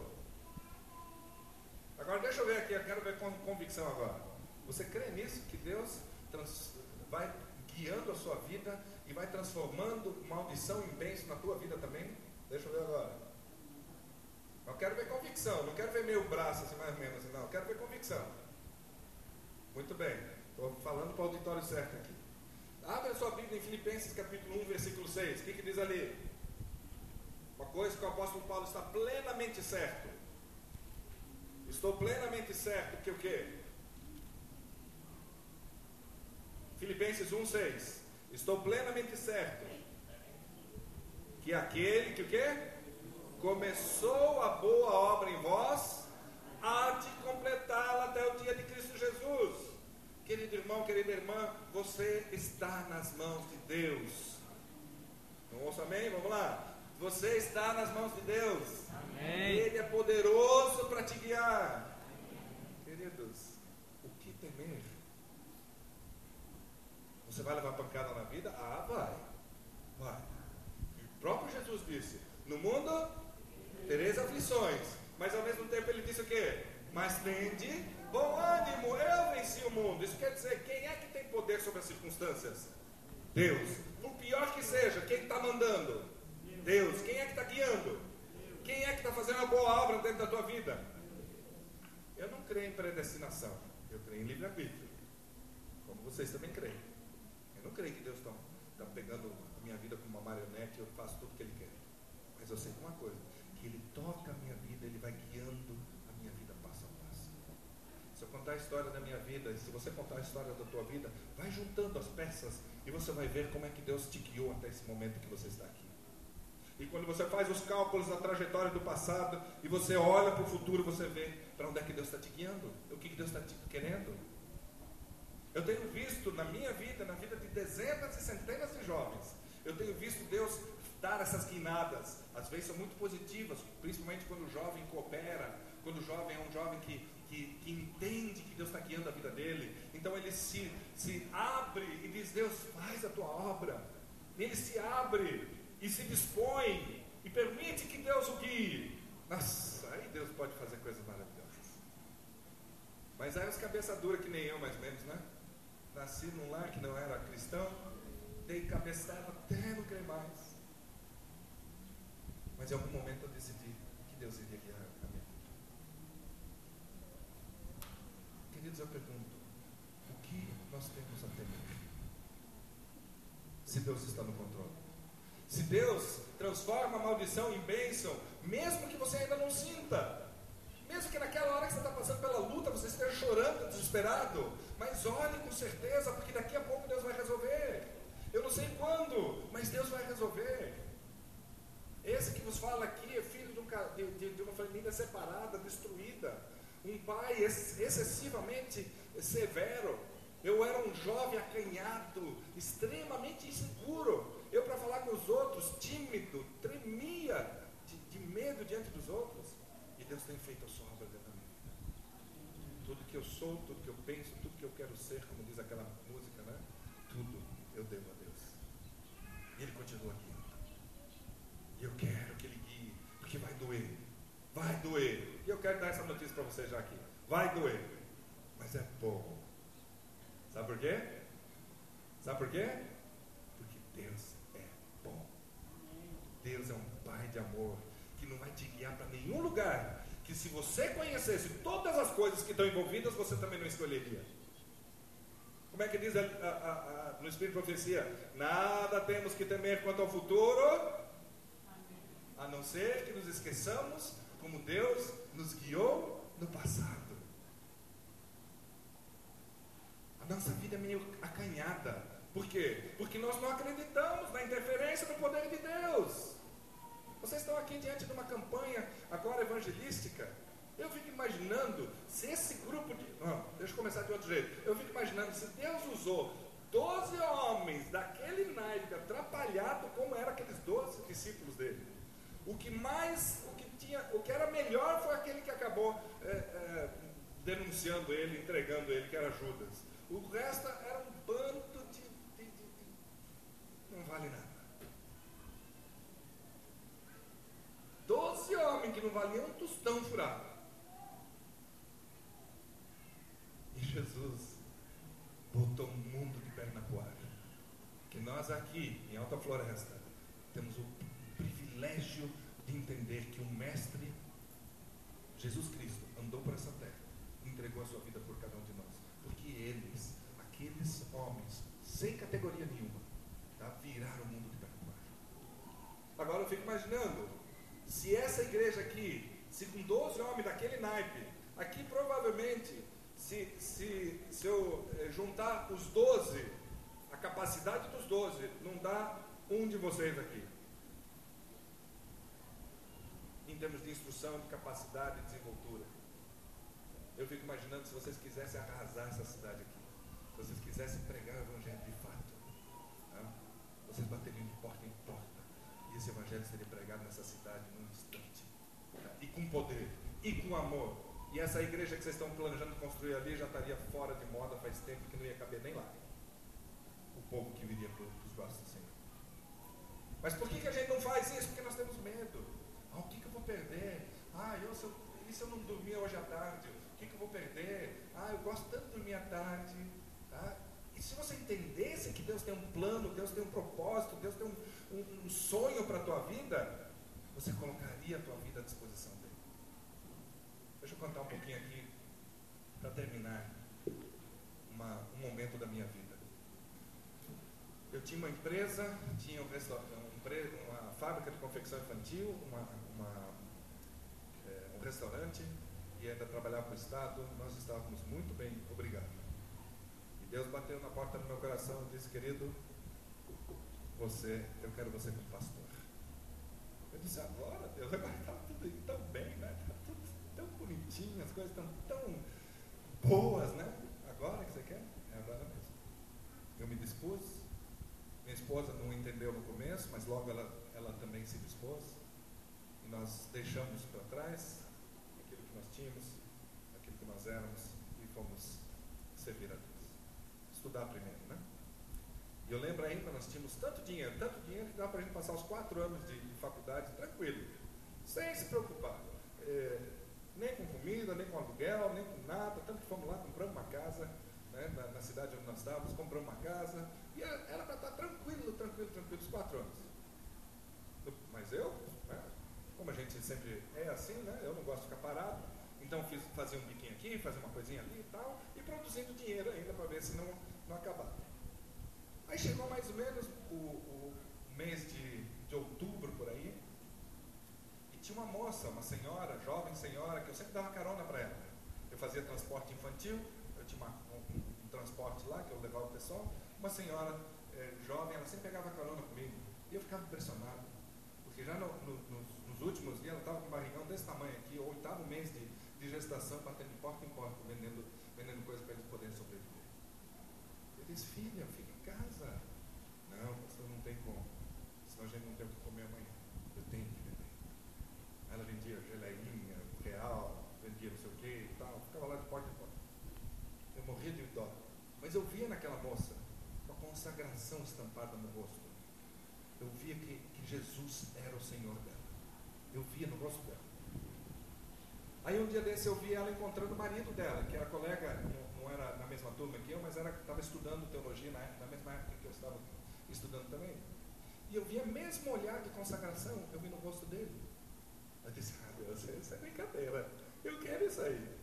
Agora deixa eu ver aqui, eu quero ver com convicção agora. Você crê nisso? Que Deus trans, vai guiando a sua vida e vai transformando maldição em bênção na tua vida também? Deixa eu ver agora. Eu quero ver convicção, não quero ver meu braço assim mais ou menos, assim, não, eu quero ver convicção. Muito bem, estou falando para o auditório certo aqui. Abra sua Bíblia em Filipenses capítulo 1, versículo 6. O que, que diz ali? Uma coisa que o apóstolo Paulo está plenamente certo. Estou plenamente certo que o quê? Filipenses 1, 6. Estou plenamente certo que aquele que o quê? Começou a boa obra em vós, há de completá-la até o dia de Cristo Jesus. Querido irmão, querida irmã, você está nas mãos de Deus. Não ouça amém? Vamos lá. Você está nas mãos de Deus. Amém. Ele é poderoso para te guiar. Queridos, o que temer? Você vai levar pancada na vida? Ah, vai. Vai. O próprio Jesus disse: No mundo tereis aflições. Mas ao mesmo tempo ele disse o quê? Mas tende Bom ânimo, eu venci o mundo. Isso quer dizer, quem é que tem poder sobre as circunstâncias? Deus. Por pior que seja, quem está mandando? Deus. Quem é que está guiando? Quem é que está fazendo a boa obra dentro da tua vida? Eu não creio em predestinação. Eu creio em livre-arbítrio. Como vocês também creem. Eu não creio que Deus está tá pegando a minha vida como uma marionete e eu faço tudo o que Ele quer. Mas eu sei uma coisa: que Ele toca a minha vida, Ele vai guiando a minha vida Se eu contar a história da minha vida, e se você contar a história da tua vida, vai juntando as peças e você vai ver como é que Deus te guiou até esse momento que você está aqui. E quando você faz os cálculos da trajetória do passado e você olha para o futuro, você vê para onde é que Deus está te guiando, o que, que Deus está te querendo. Eu tenho visto na minha vida, na vida de dezenas e centenas de jovens, eu tenho visto Deus dar essas guinadas. Às vezes são muito positivas, principalmente quando o jovem coopera, quando o jovem é um jovem que, que, que entende que Deus está guiando a vida dele. Então ele se, se abre e diz: Deus, faz a tua obra. Ele se abre e se dispõe e permite que Deus o guie. Nossa, aí Deus pode fazer coisas maravilhosas. Mas aí os cabeça dura que nem eu, mais ou menos, né? Nasci num lar que não era cristão, dei cabeçada até não querer mais. Mas em algum momento eu decidi que Deus iria guiar a minha vida. Queridos, eu pergunto, o que nós temos a temer? Se Deus está no controle. Se Deus transforma a maldição em bênção, mesmo que você ainda não sinta, mesmo que naquela hora que você está passando pela luta, você esteja chorando, desesperado, mas olhe com certeza, porque daqui a pouco Deus vai resolver. Eu não sei quando, mas Deus vai resolver. Esse que vos fala aqui é filho de, um, de, de uma família separada, destruída, um pai excessivamente severo. Eu era um jovem acanhado, extremamente inseguro. Eu, para falar com os outros, tímido, tremia de, de, medo diante dos outros. E Deus tem feito a sua obra dentro da minha vida. Tudo que eu sou, tudo que eu penso, tudo que eu quero ser, como diz aquela música, né? Tudo eu devo a Deus. E Ele continua aqui. E eu quero que Ele guie, porque vai doer. Vai doer. E eu quero dar essa notícia para você já aqui. Vai doer. Mas é bom. Sabe por quê? Sabe por quê? Porque Deus Deus é um Pai de amor que não vai te guiar para nenhum lugar que se você conhecesse todas as coisas que estão envolvidas, você também não escolheria. Como é que diz a, a, a, no Espírito de Profecia? Nada temos que temer quanto ao futuro, a não ser que nos esqueçamos como Deus nos guiou no passado. A nossa vida é meio acanhada. Por quê? Porque nós não acreditamos na interferência do poder de Deus. Vocês estão aqui diante de uma campanha agora evangelística. Eu fico imaginando se esse grupo de. Não, deixa eu começar de outro jeito. Eu fico imaginando se Deus usou 12 homens daquele naipe atrapalhado, como eram aqueles 12 discípulos dele. O que mais, tinha, o que era melhor foi aquele que acabou é, é, denunciando ele, entregando ele, que era Judas. O resto era um bando de, de, de, de não vale nada. Doze homens que não valiam um tostão furado. E Jesus botou o mundo de perna ar. Que nós aqui, em Alta Floresta, temos o privilégio de entender que o Mestre, Jesus Cristo, andou por essa terra, entregou a sua vida por cada um de nós. Porque eles, aqueles homens, sem categoria nenhuma, tá, viraram o mundo de perna ar. Agora eu fico imaginando se essa igreja aqui, se com 12 homens daquele naipe, aqui provavelmente, se, se, se eu eh, juntar os 12, a capacidade dos 12, não dá um de vocês aqui. Em termos de instrução, de capacidade, de desenvoltura. Eu fico imaginando se vocês quisessem arrasar essa cidade aqui, se vocês quisessem pregar o evangelho de fato, tá? vocês bateriam de porta em porta, e esse evangelho seria pregado nessa cidade e com poder e com amor. E essa igreja que vocês estão planejando construir ali já estaria fora de moda faz tempo que não ia caber nem lá. O povo que viria para os braços do Senhor. Mas por que, que a gente não faz isso? Porque nós temos medo. Ah, o que, que eu vou perder? Ah, eu, se eu, e se eu não dormir hoje à tarde? O que, que eu vou perder? Ah, eu gosto tanto de dormir à tarde. Tá? E se você entendesse que Deus tem um plano, Deus tem um propósito, Deus tem um, um, um sonho para a tua vida, você colocaria a tua vida à disposição dele. Deixa eu contar um pouquinho aqui, para terminar, uma, um momento da minha vida. Eu tinha uma empresa, tinha um um, uma fábrica de confecção infantil, uma, uma, é, um restaurante, e ainda trabalhar para o Estado, nós estávamos muito bem, obrigado. E Deus bateu na porta do meu coração e disse, querido, você, eu quero você como pastor. Eu disse, agora, Deus, agora está tudo tão bem, né? Está tudo tão bonitinho, as coisas estão tão boas, né? Agora que você quer? É agora mesmo. Eu me dispus, esposa não entendeu no começo, mas logo ela, ela também se dispôs. E nós deixamos para trás aquilo que nós tínhamos, aquilo que nós éramos e fomos servir a Deus. Estudar primeiro, né? E eu lembro ainda, nós tínhamos tanto dinheiro, tanto dinheiro que dava para a gente passar os quatro anos de, de faculdade tranquilo, sem se preocupar. É, nem com comida, nem com aluguel, nem com nada. Tanto que fomos lá, compramos uma casa, né, na, na, cidade onde nós estávamos, compramos uma casa. E era para estar tranquilo, tranquilo, os quatro anos. Mas eu, né, como a gente sempre é assim, né, eu não gosto de ficar parado. Então fiz, fazia um biquinho aqui, fazia uma coisinha ali e tal, e produzindo dinheiro ainda para ver se não, não acabava. Aí chegou mais ou menos o, o mês de, de outubro por aí, e tinha uma moça, uma senhora, jovem senhora, que eu sempre dava carona para ela. Eu fazia transporte infantil, eu tinha uma, um, um, transporte lá que eu levava o pessoal. Uma senhora é, jovem, ela sempre pegava carona comigo. E eu ficava impressionado, porque já no, no, nos, nos, últimos dias ela estava com um barrigão desse tamanho aqui, oitavo mês de, de gestação, batendo de porta em porta, vendendo, vendendo coisas para eles poderem sobreviver. Eu disse, filha, fica em casa. Não, pastor, não tem como. Senão a gente não tem o que comer amanhã. Eu tenho que vender. Ela vendia geleinha, real, vendia não sei o que e tal. Ficava lá de porta em porta. Eu morria de dó. Mas eu via naquela moça uma estampada no rosto. Eu via que, que Jesus era o Senhor dela. Eu via no rosto dela. Aí um dia desse eu vi ela encontrando o marido dela, que era colega, não, não era na mesma turma que eu, mas estava estudando teologia na, na, mesma época que eu estava estudando também. E eu vi o mesmo olhar de consagração, eu vi no rosto dele. Eu disse, ah Deus, isso é brincadeira. Eu quero isso aí.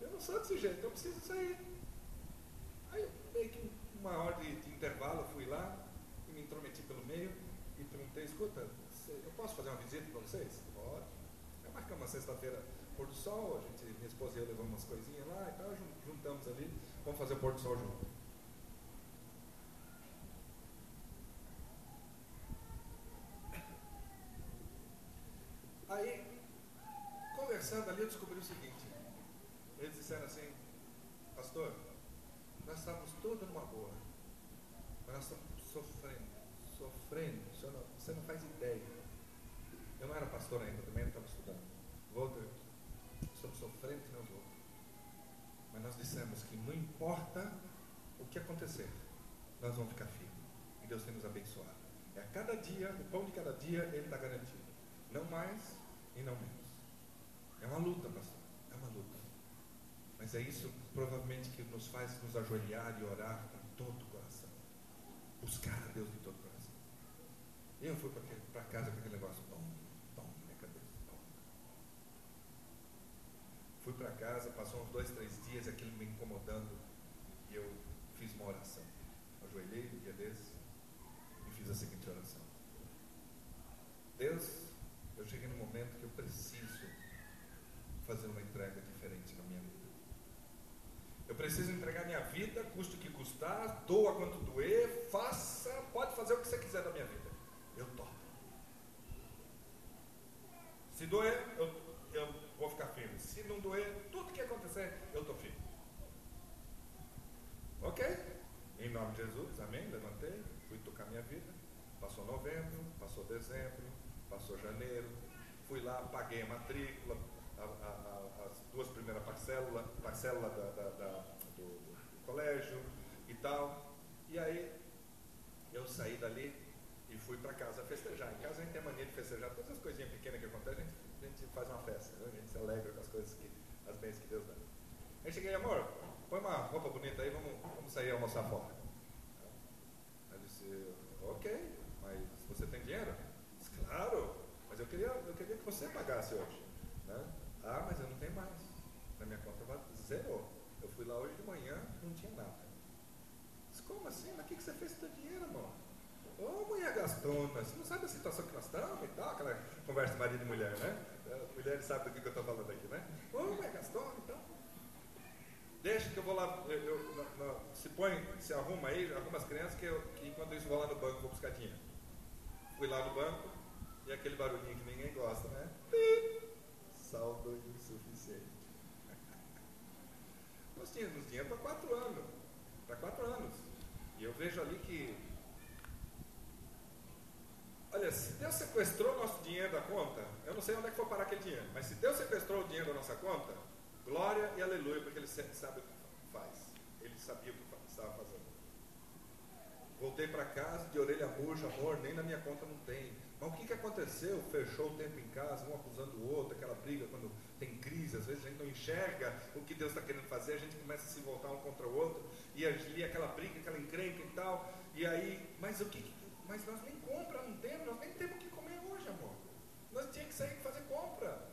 Eu não sou desse jeito, eu preciso disso aí. Meio que uma hora de, de intervalo, fui lá intrometi pelo meio e perguntei, escuta, eu posso fazer uma visita para vocês? Pode. Eu marcamos uma sexta-feira pôr do sol, a gente, minha esposa e eu levamos umas coisinhas lá e tal, juntamos ali, vamos fazer o pôr do sol junto. Aí, conversando ali, eu descobri o seguinte, eles disseram assim, pastor, nós estávamos todos numa boa, mas nós estamos sofrendo, sofrendo, você não, você não faz ideia. Eu não era pastor ainda, também não estava estudando. Walter, estamos sofrendo que não vou. Mas nós dissemos que não importa o que acontecer, nós vamos ficar firmes. E Deus tem nos abençoado. É a cada dia, o pão de cada dia, Ele está garantido. Não mais e não menos. É uma luta, pastor. É uma luta. Mas é isso provavelmente que nos faz nos ajoelhar e orar com todo o coração. Buscar a Deus de todo o coração. Eu fui para casa com aquele negócio, pão, pão na minha cabeça, pão. Fui para casa, passou uns dois, três dias, aquilo me incomodando, e eu fiz uma oração. Ajoelhei um dia desses e fiz a seguinte oração. Deus, eu cheguei no momento que eu preciso fazer uma entrega diferente na minha vida. Eu preciso entregar minha vida, custe o que custar, doa quanto doer, faça, pode fazer o que você quiser da minha vida. Eu topo. Se doer, eu, eu vou ficar firme. Se não doer, tudo que acontecer, eu estou firme. Ok? Em nome de Jesus, amém? Levantei, fui tocar minha vida. Passou novembro, passou dezembro, passou janeiro. Fui lá, paguei a matrícula, a, a, a, as duas primeiras parcelas, parcela da, da, da do, do colégio e tal. E aí eu saí dali fui para casa festejar. Em casa a gente tem mania de festejar todas as coisinhas pequenas que acontecem, a gente, a gente faz uma festa, né? a gente se alegra com as coisas que, as bênçãos que Deus dá. Aí cheguei, amor, põe uma roupa bonita aí, vamos, vamos sair almoçar fora. Aí disse, ok, mas você tem dinheiro? Disse, claro, mas eu queria, eu queria que você pagasse hoje. Né? Ah, mas eu não tenho mais. Na minha conta zerou. Eu fui lá hoje de manhã, não tinha nada. Disse, como assim? Mas o que, que você fez com o teu dinheiro, amor? Ô, mulher gastona, você não sabe a situação que nós estamos e tal, aquela conversa de marido e mulher, né? Mulheres sabem do que eu estou falando aqui, né? Ô, é gastona, então. Deixa que eu vou lá, eu, eu, se põe, se arruma aí, arruma as crianças, que, eu, que enquanto isso vou lá no banco, vou buscar dinheiro. Fui lá no banco, e aquele barulhinho que ninguém gosta, né? Saldo insuficiente. Nós tínhamos dinheiro para quatro anos. Para quatro anos. E eu vejo ali que. Olha, se Deus sequestrou nosso dinheiro da conta, eu não sei onde é que foi parar aquele dinheiro, mas se Deus sequestrou o dinheiro da nossa conta, glória e aleluia, porque Ele sabe o que faz. Ele sabia o que estava fazendo. Voltei para casa de orelha murcha, amor, nem na minha conta não tem. Mas o que, que aconteceu? Fechou o tempo em casa, um acusando o outro, aquela briga quando tem crise, às vezes a gente não enxerga o que Deus está querendo fazer, a gente começa a se voltar um contra o outro, e ali aquela briga, aquela encrenca e tal, e aí, mas o que, mas nós nem compra não temos, nós nem temos o que comer hoje, amor. Nós tínhamos que sair e fazer compra.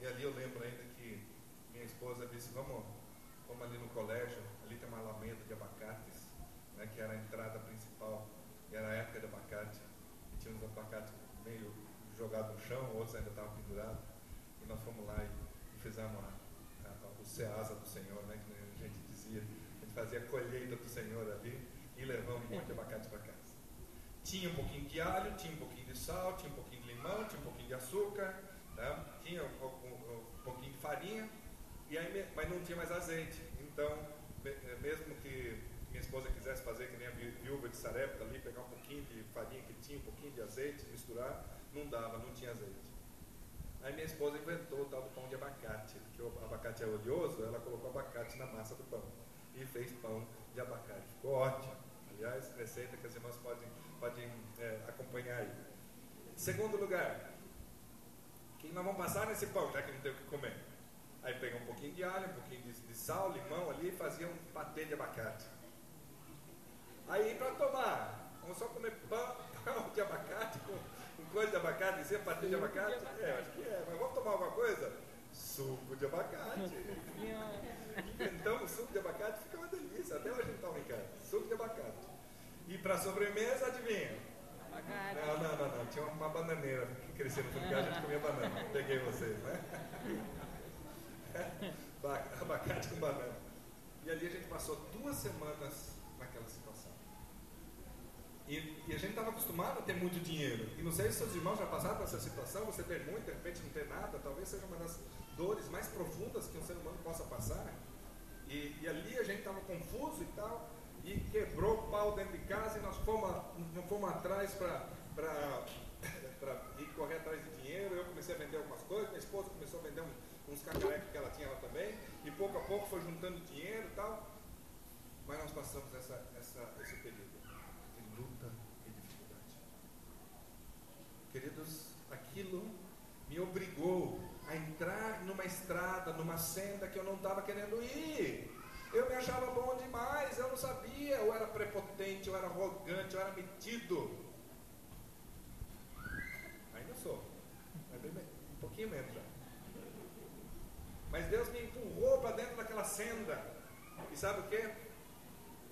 E ali eu lembro ainda que minha esposa disse, vamos, vamos ali no colégio, ali tem uma alameda de abacates, né, que era a entrada principal, e era a época de abacate, e tinha uns abacates meio jogados no chão, outros ainda estavam pendurados, e nós fomos lá e, e fizemos a, a, o ceasa do Senhor, né, que a gente dizia, a gente fazia a colheita do Senhor ali, e levamos um monte de abacate para. Tinha um pouquinho de alho, tinha um pouquinho de sal, tinha um pouquinho de limão, tinha um pouquinho de açúcar, né? tinha um, um, um, pouquinho de farinha, e aí, mas não tinha mais azeite. Então, mesmo que minha esposa quisesse fazer que nem a viúva de Sarepta ali, pegar um pouquinho de farinha que tinha, um pouquinho de azeite, misturar, não dava, não tinha azeite. Aí minha esposa inventou o tal do pão de abacate, porque o abacate é oleoso, ela colocou abacate na massa do pão e fez pão de abacate. Ficou ótimo. Aliás, receita que as irmãs podem, podem é, acompanhar aí. Segundo lugar, o que nós vamos passar nesse pão, já que não tem o que comer? Aí pega um pouquinho de alho, um pouquinho de, de sal, limão ali e fazia um patê de abacate. Aí para tomar, vamos só comer pão, pão de abacate com, com coisa de abacate, dizer patê de abacate? É, acho que é, mas vamos tomar alguma coisa? Suco de abacate. Inventamos suco de abacate, fica uma delícia. Até hoje a gente toma em casa. Suco de abacate. E para sobremesa, adivinha? Abacate. Não, não, não, não. Tinha uma bananeira que crescia no fundo a gente comia banana. Peguei vocês, né? abacate com banana. E ali a gente passou duas semanas naquela situação. E, e a gente estava acostumado a ter muito dinheiro. E não sei se seus irmãos já passaram por essa situação, você ter muito, de repente não ter nada, talvez seja uma das dores mais profundas que um ser humano possa passar. E, e ali a gente estava confuso e tal, e quebrou o pau dentro de casa e nós fomos, fomos atrás para ir correr atrás de dinheiro. Eu comecei a vender algumas coisas, minha esposa começou a vender um, uns cacarecos que ela tinha lá também, e pouco a pouco foi juntando dinheiro e tal. Mas nós passamos essa, essa, esse período de luta e dificuldade. Queridos, aquilo me obrigou a entrar numa estrada, numa senda que eu não estava querendo ir. Eu me achava bom demais, eu não sabia, eu era prepotente, eu era arrogante, eu era metido. Ainda sou, um pouquinho menos já. Mas Deus me empurrou para dentro daquela senda. E sabe o que?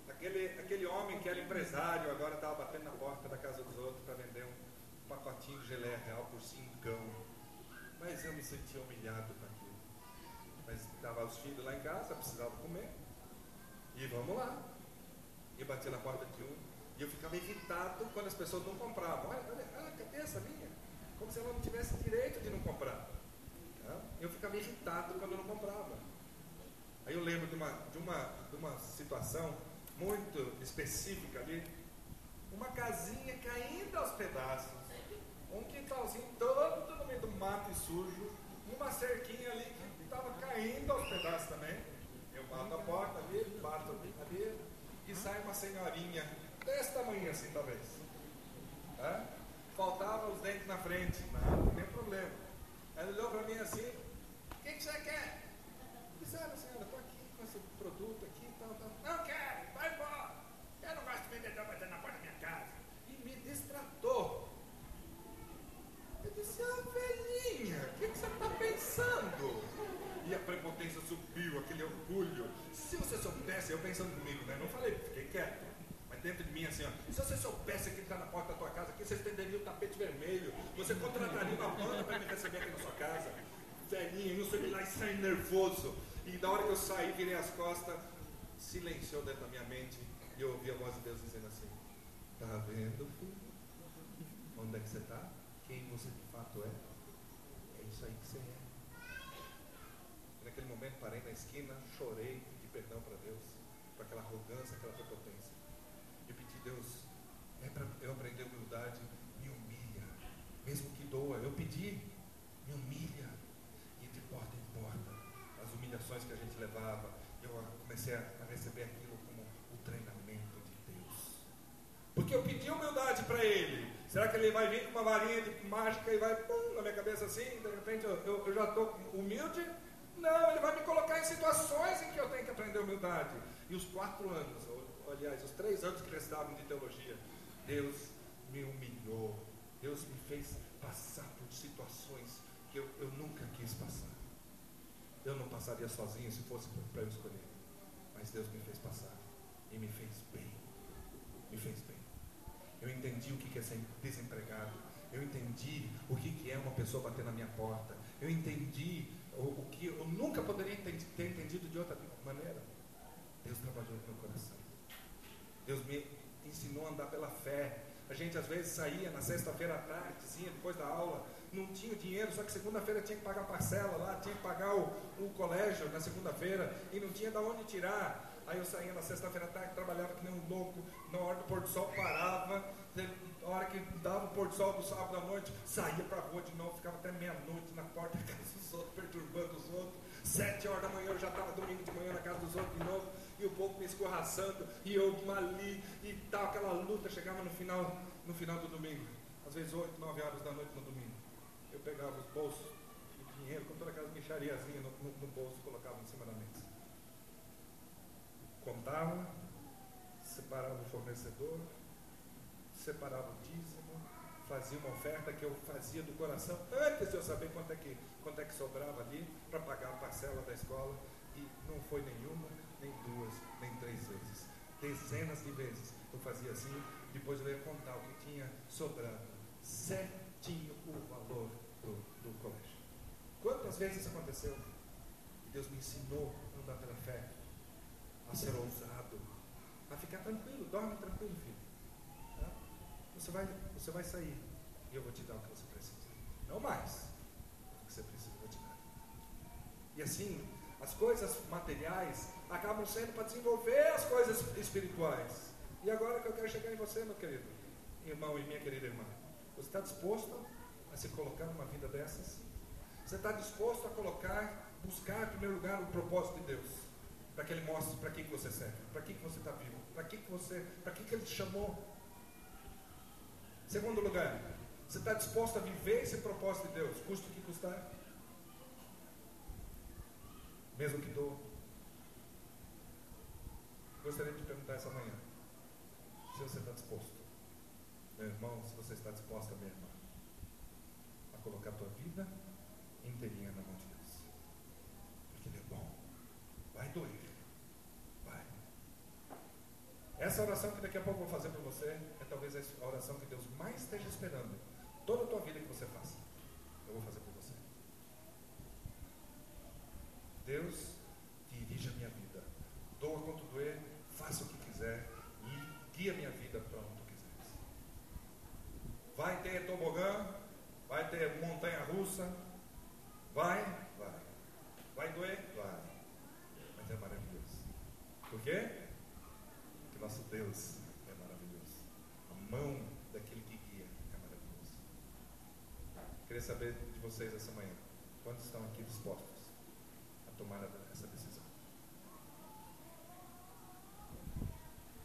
Aquele, aquele homem que era empresário agora estava batendo na porta da casa dos outros para vender um pacotinho de geleia real por cincão. Mas eu me sentia humilhado com aquilo. Mas estava os filhos lá em casa, precisava comer. E vamos lá. E bati na porta de um. E eu ficava irritado quando as pessoas não compravam. Olha, olha, cadê essa minha? Como se ela não tivesse direito de não comprar. Eu ficava irritado quando não comprava. Aí eu lembro de uma, de uma, de uma situação muito específica ali. Uma casinha caindo aos pedaços. Um quintalzinho todo no meio do mato e sujo. Uma cerquinha ali que estava caindo aos pedaços também. Eu bato a porta ali, bato ali e sai uma senhorinha desse tamanho assim talvez. É? Faltava os dentes na frente, não, não tem problema. Ela olhou para mim assim, o que, que você quer? Eu disse, olha senhora, estou aqui com esse produto aqui, tal, tal. Não quero, vai embora. Eu não gosto de vendedor batendo na porta da minha casa. E me distratou. Eu disse, ah, velhinha, o que, que você está pensando? E a prepotência subiu, aquele orgulho. Se você soubesse, eu pensando comigo, né? Não falei, fiquei quieto. Mas dentro de mim assim, ó. Se você soubesse que ele está na porta da tua casa, aqui você estenderia o tapete vermelho, você contrataria uma banda para me receber aqui na sua casa. Velhinho, não sei lá e saí nervoso. E na hora que eu saí, virei as costas, silenciou dentro da minha mente e eu ouvi a voz de Deus dizendo assim: Tá vendo, filho? Onde é que você está? Quem você de fato é? É isso aí que você é. naquele momento parei na esquina, chorei, pedi perdão para Deus, por aquela arrogância, aquela prepotência. E pedi, Deus, para eu aprender humildade, me humilha, mesmo que doa. Eu pedi, me humilha, e de porta em porta, as humilhações que a gente levava, eu comecei a receber aquilo como o treinamento de Deus. Porque eu pedi humildade para Ele. Será que Ele vai vir com uma varinha de mágica e vai pum, na minha cabeça assim? De repente eu, eu, eu já estou humilde? Não, Ele vai me colocar em situações em que eu tenho que aprender humildade. E os quatro anos, aliás, os três anos que restavam de teologia, Deus me humilhou. Deus me fez passar por situações que eu, eu nunca quis passar. Eu não passaria sozinho se fosse para eu escolher. Mas Deus me fez passar e me fez bem. Me fez bem. Eu entendi o que é ser desempregado. Eu entendi o que é uma pessoa bater na minha porta. Eu entendi o, o que eu nunca poderia ter entendido de outra maneira. Deus trabalhou no meu coração. Deus me ensinou a andar pela fé. A gente às vezes saía na sexta-feira à tardezinha, depois da aula, não tinha dinheiro, só que segunda-feira tinha que pagar parcela lá, tinha que pagar o, o colégio na segunda-feira e não tinha de onde tirar. Aí eu saía na sexta-feira à tarde, trabalhava que nem um louco, na hora do pôr do sol parava, na hora que dava o pôr do sol do sábado à noite, saía para a rua de novo, ficava até meia-noite na porta da casa dos outros, perturbando os outros. Sete horas da manhã eu já estava domingo de manhã na casa dos outros de novo, e o povo me escorraçando, e eu ali, e tal, aquela luta, chegava no final, no final do domingo, às vezes oito, nove horas da noite no domingo eu pegava os bolsos de dinheiro, com toda aquela mixariazinha no, no, no bolso, colocava em cima da mesa. Contava, separava o fornecedor, separava o dízimo, fazia uma oferta que eu fazia do coração, antes de eu saber quanto é que, quanto é que sobrava ali para pagar a parcela da escola. E não foi nenhuma, nem duas, nem três vezes. Dezenas de vezes eu fazia assim, depois eu ia contar o que tinha sobrando. Certinho o valor do, do colégio. Quantas vezes isso aconteceu? E Deus me ensinou a andar pela fé, a ser ousado, a ficar tranquilo, dorme tranquilo, filho. Você, vai, você vai sair e eu vou te dar o que você precisa. Não mais. O que você precisa, eu vou te dar. E assim, as coisas materiais acabam sendo para desenvolver as coisas espirituais. E agora que eu quero chegar em você, meu querido irmão e minha querida irmã, você está disposto a se colocar numa vida dessas? Você está disposto a colocar, buscar em primeiro lugar o propósito de Deus? Para que Ele mostre para que, que você serve, para que, que você está vivo, para que, que você, para que, que Ele te chamou. Segundo lugar, você está disposto a viver esse propósito de Deus, custe o que custar? Mesmo que dou. Gostaria de perguntar essa manhã se você está disposto, meu irmão, se você está disposta, minha irmã, colocar a tua vida inteirinha na mão de Deus. Porque Ele é bom. Vai doer. Vai. Essa oração que daqui a pouco eu vou fazer para você é talvez a oração que Deus mais esteja esperando. Toda a tua vida que você faça. Eu vou fazer por você. Deus, dirija a minha vida. Doa quanto doer, faça o que quiser e guia a minha vida para onde tu quiseres. Vai ter tobogã, Vai ter montanha russa? Vai? Vai. Vai doer? Vai. Mas é maravilhoso. Por quê? Porque nosso Deus é maravilhoso. A mão daquele que guia é maravilhoso. Queria saber de vocês essa manhã. Quantos estão aqui dispostos tomar essa decisão?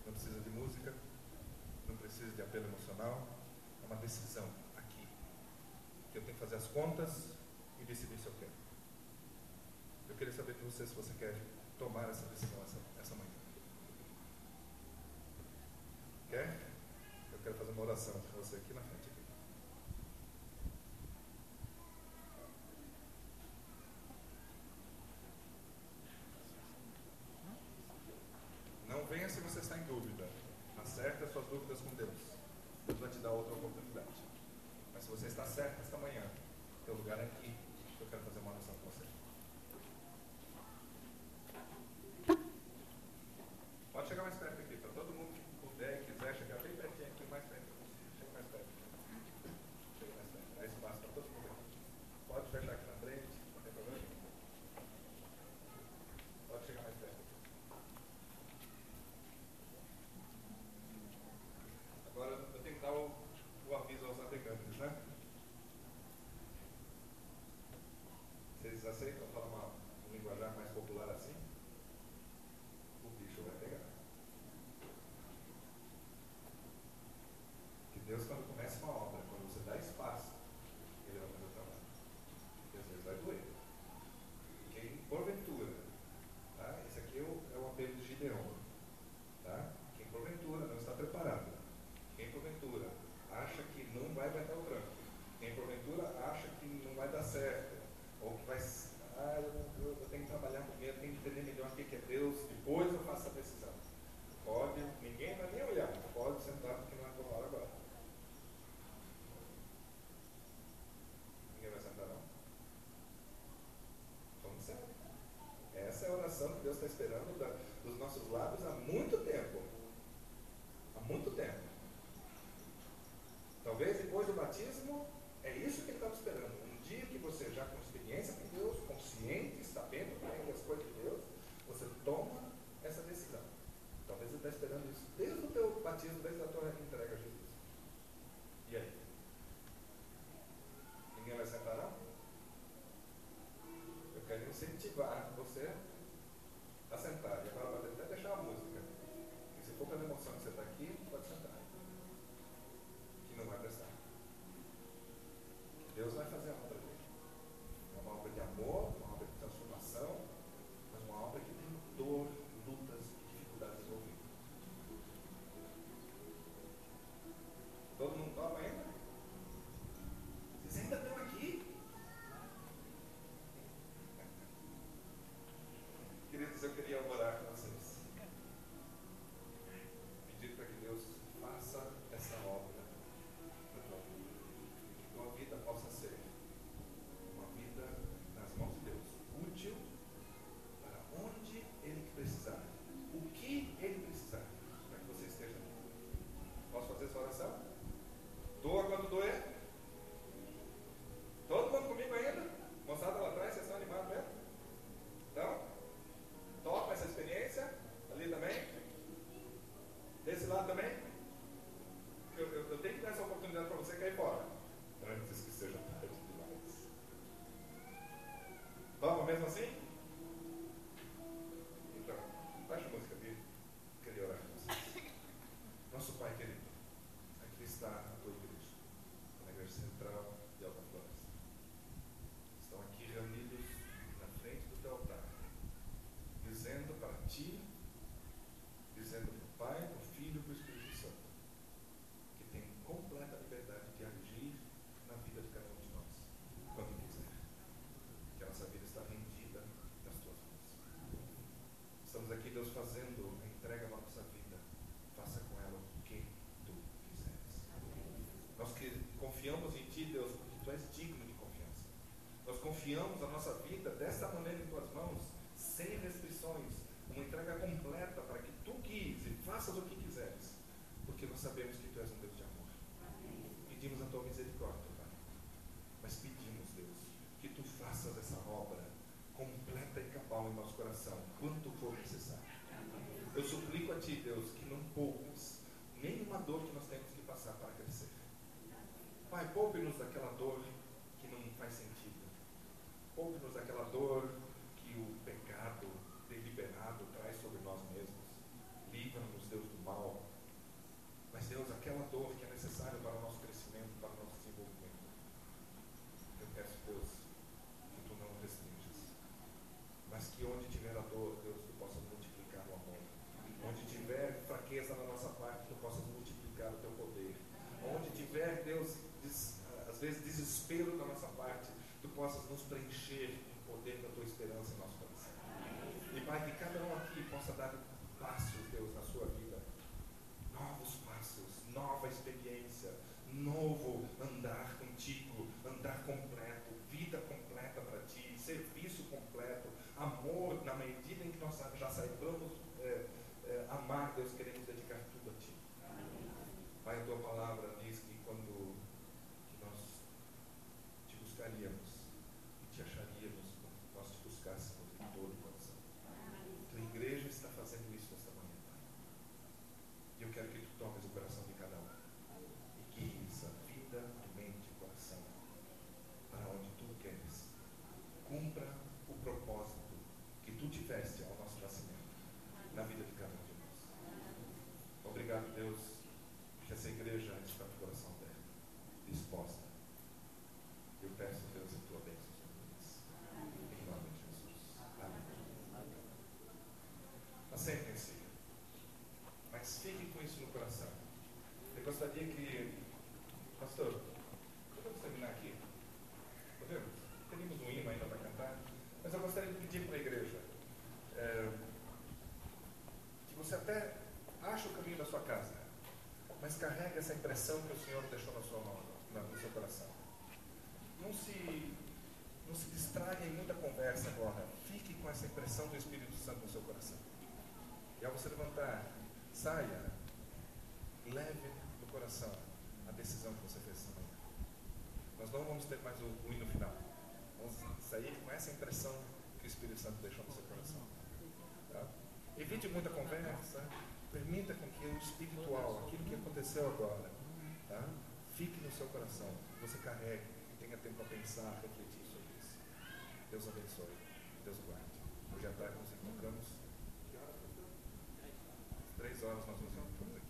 Não precisa de música, não precisa de apelo emocional, é uma decisão que eu tenho que fazer as contas e decidir se eu quero. Eu queria saber de você se você quer tomar essa decisão essa, essa manhã. Quer? Eu quero fazer uma oração com você aqui na frente. faças o que quiseres, porque nós sabemos que tu és um Deus de amor. Pedimos a tua misericórdia, Pai. Mas pedimos, Deus, que tu faças essa obra completa e cabal em nosso coração, quanto for necessário. Eu suplico a ti, Deus, que não poupes nenhuma dor que nós temos que passar para crescer. Pai, poupe-nos daquela dor que não faz sentido. Poupe-nos daquela dor pessoas que tu não restringes, mas que onde tiver a dor, Deus, tu possa multiplicar o amor. Onde tiver fraqueza na nossa parte, tu possas multiplicar o teu poder. Onde tiver, Deus, des, ah, às vezes desespero na nossa parte, tu possas nos preencher com o poder da tua esperança em nosso coração. E Pai, que cada um aqui possa dar passos, Deus, na sua vida. Novos passos, nova experiência, novo andar contigo eu sabia que. Pastor, podemos terminar aqui? Tá podemos? Teríamos um hino ainda para cantar, mas eu gostaria de pedir para a igreja é, que você até ache o caminho da sua casa, mas carregue essa impressão que o Senhor deixou na sua mão, na, no seu coração. Não se, não se distraia em muita conversa agora. Fique com essa impressão do Espírito Santo no seu coração. E ao você levantar, saia, leve decisão que você fez essa manhã. Nós não vamos ter mais o, o hino final. Vamos sair com essa impressão que o Espírito Santo deixou no seu coração. Tá? Evite muita conversa. Permita com que o espiritual, aquilo que aconteceu agora, tá? fique no seu coração. Você carregue e tenha tempo para pensar, refletir sobre isso. Deus abençoe. Deus guarde. Hoje à tarde nos encontramos. Três horas nós nos encontramos.